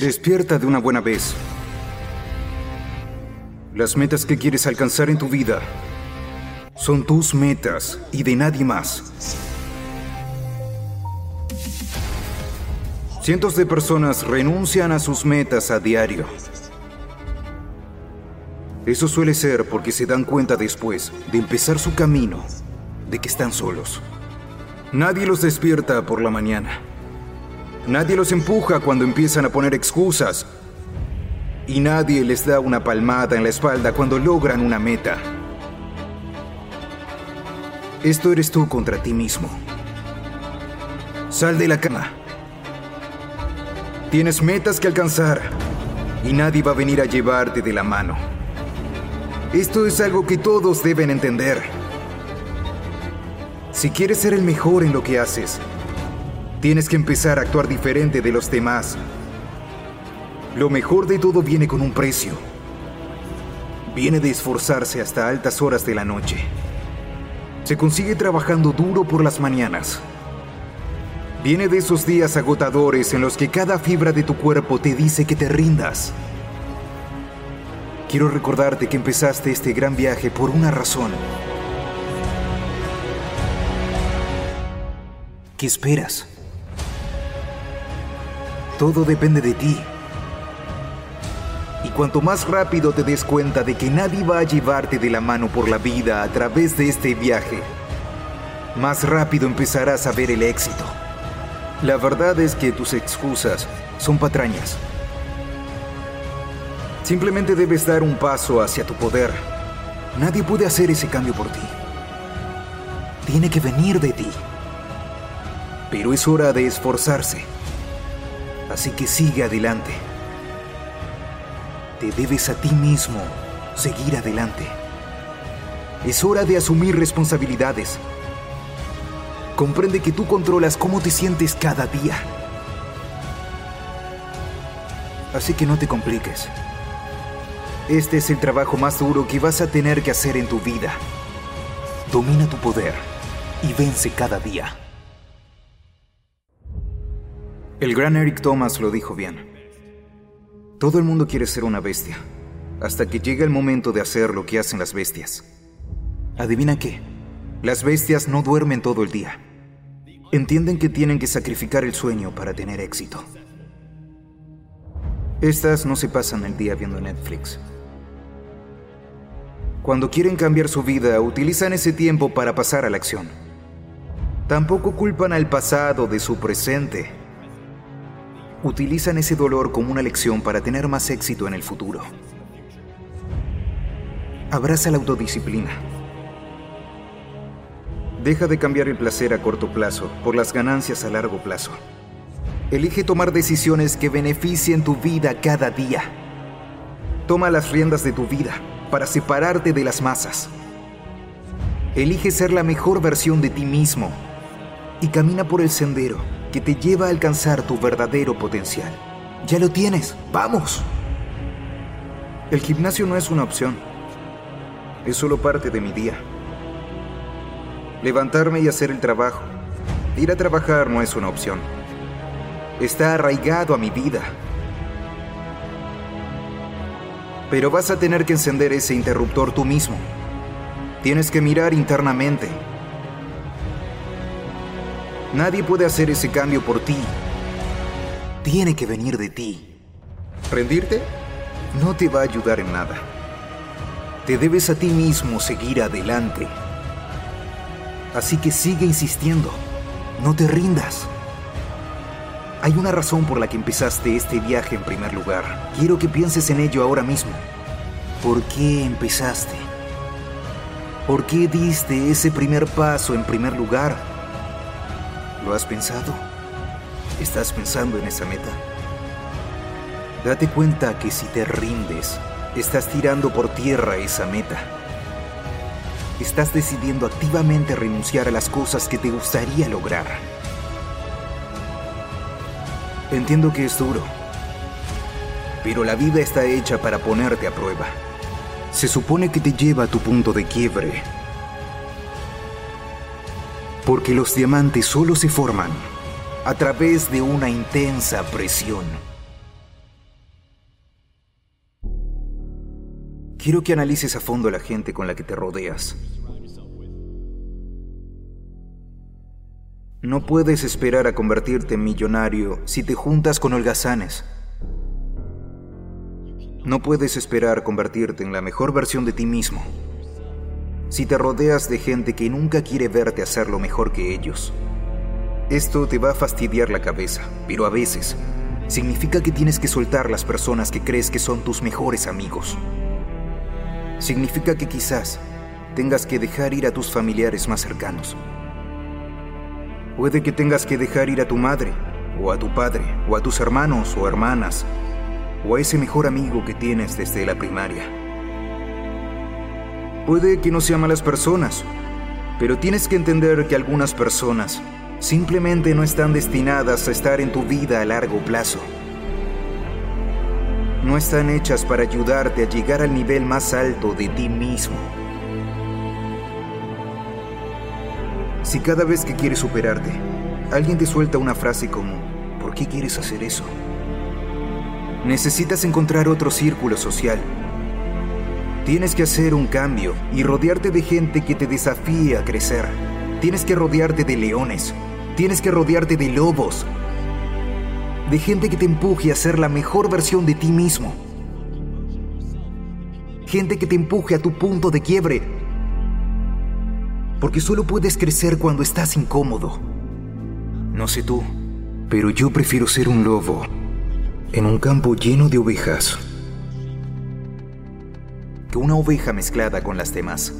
Despierta de una buena vez. Las metas que quieres alcanzar en tu vida son tus metas y de nadie más. Cientos de personas renuncian a sus metas a diario. Eso suele ser porque se dan cuenta después de empezar su camino de que están solos. Nadie los despierta por la mañana. Nadie los empuja cuando empiezan a poner excusas. Y nadie les da una palmada en la espalda cuando logran una meta. Esto eres tú contra ti mismo. Sal de la cama. Tienes metas que alcanzar y nadie va a venir a llevarte de la mano. Esto es algo que todos deben entender. Si quieres ser el mejor en lo que haces, tienes que empezar a actuar diferente de los demás. Lo mejor de todo viene con un precio. Viene de esforzarse hasta altas horas de la noche. Se consigue trabajando duro por las mañanas. Viene de esos días agotadores en los que cada fibra de tu cuerpo te dice que te rindas. Quiero recordarte que empezaste este gran viaje por una razón. ¿Qué esperas? Todo depende de ti. Y cuanto más rápido te des cuenta de que nadie va a llevarte de la mano por la vida a través de este viaje, más rápido empezarás a ver el éxito. La verdad es que tus excusas son patrañas. Simplemente debes dar un paso hacia tu poder. Nadie puede hacer ese cambio por ti. Tiene que venir de ti. Pero es hora de esforzarse. Así que sigue adelante. Te debes a ti mismo seguir adelante. Es hora de asumir responsabilidades. Comprende que tú controlas cómo te sientes cada día. Así que no te compliques. Este es el trabajo más duro que vas a tener que hacer en tu vida. Domina tu poder y vence cada día. El gran Eric Thomas lo dijo bien. Todo el mundo quiere ser una bestia, hasta que llega el momento de hacer lo que hacen las bestias. ¿Adivina qué? Las bestias no duermen todo el día. Entienden que tienen que sacrificar el sueño para tener éxito. Estas no se pasan el día viendo Netflix. Cuando quieren cambiar su vida, utilizan ese tiempo para pasar a la acción. Tampoco culpan al pasado de su presente. Utilizan ese dolor como una lección para tener más éxito en el futuro. Abraza la autodisciplina. Deja de cambiar el placer a corto plazo por las ganancias a largo plazo. Elige tomar decisiones que beneficien tu vida cada día. Toma las riendas de tu vida para separarte de las masas. Elige ser la mejor versión de ti mismo y camina por el sendero que te lleva a alcanzar tu verdadero potencial. Ya lo tienes, vamos. El gimnasio no es una opción, es solo parte de mi día. Levantarme y hacer el trabajo. Ir a trabajar no es una opción. Está arraigado a mi vida. Pero vas a tener que encender ese interruptor tú mismo. Tienes que mirar internamente. Nadie puede hacer ese cambio por ti. Tiene que venir de ti. ¿Rendirte? No te va a ayudar en nada. Te debes a ti mismo seguir adelante. Así que sigue insistiendo. No te rindas. Hay una razón por la que empezaste este viaje en primer lugar. Quiero que pienses en ello ahora mismo. ¿Por qué empezaste? ¿Por qué diste ese primer paso en primer lugar? ¿Lo has pensado? ¿Estás pensando en esa meta? Date cuenta que si te rindes, estás tirando por tierra esa meta. Estás decidiendo activamente renunciar a las cosas que te gustaría lograr. Entiendo que es duro, pero la vida está hecha para ponerte a prueba. Se supone que te lleva a tu punto de quiebre. Porque los diamantes solo se forman a través de una intensa presión. Quiero que analices a fondo la gente con la que te rodeas. No puedes esperar a convertirte en millonario si te juntas con holgazanes. No puedes esperar convertirte en la mejor versión de ti mismo si te rodeas de gente que nunca quiere verte hacerlo mejor que ellos. Esto te va a fastidiar la cabeza, pero a veces significa que tienes que soltar las personas que crees que son tus mejores amigos. Significa que quizás tengas que dejar ir a tus familiares más cercanos Puede que tengas que dejar ir a tu madre, o a tu padre, o a tus hermanos o hermanas, o a ese mejor amigo que tienes desde la primaria. Puede que no sean malas personas, pero tienes que entender que algunas personas simplemente no están destinadas a estar en tu vida a largo plazo. No están hechas para ayudarte a llegar al nivel más alto de ti mismo. Si cada vez que quieres superarte, alguien te suelta una frase como, ¿por qué quieres hacer eso? Necesitas encontrar otro círculo social. Tienes que hacer un cambio y rodearte de gente que te desafíe a crecer. Tienes que rodearte de leones. Tienes que rodearte de lobos. De gente que te empuje a ser la mejor versión de ti mismo. Gente que te empuje a tu punto de quiebre porque solo puedes crecer cuando estás incómodo. No sé tú, pero yo prefiero ser un lobo en un campo lleno de ovejas una oveja mezclada con las demás.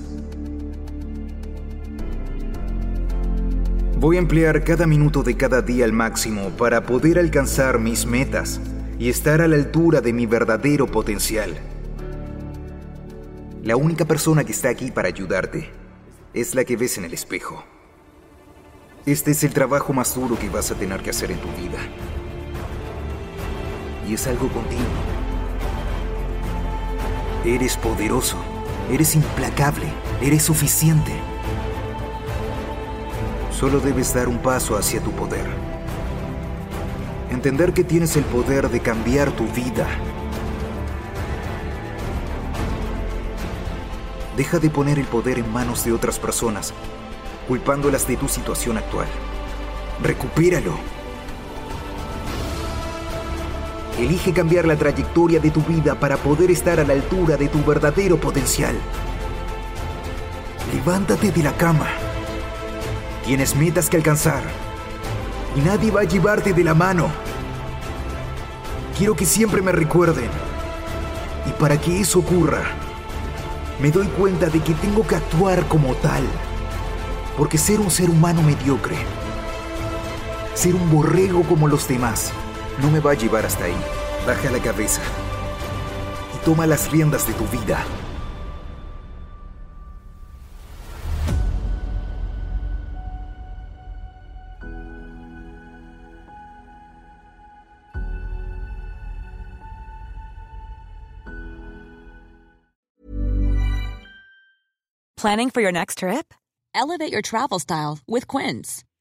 Voy a emplear cada minuto de cada día al máximo para poder alcanzar mis metas y estar a la altura de mi verdadero potencial. La única persona que está aquí para ayudarte es la que ves en el espejo. Este es el trabajo más duro que vas a tener que hacer en tu vida. Y es algo continuo. Eres poderoso, eres implacable, eres suficiente. Solo debes dar un paso hacia tu poder. Entender que tienes el poder de cambiar tu vida Deja de poner el poder en manos de otras personas, culpándolas de tu situación actual. Recupéralo. Elige cambiar la trayectoria de tu vida para poder estar a la altura de tu verdadero potencial. Levántate de la cama. Tienes metas que alcanzar y nadie va a llevarte de la mano. Quiero que siempre me recuerden. Y para que eso ocurra, me doy cuenta de que tengo que actuar como tal. Porque ser un ser humano mediocre, ser un borrego como los demás, no me va a llevar hasta ahí. Baja la cabeza y toma las riendas de tu vida. Planning for your next trip? Elevate your travel style with Quince.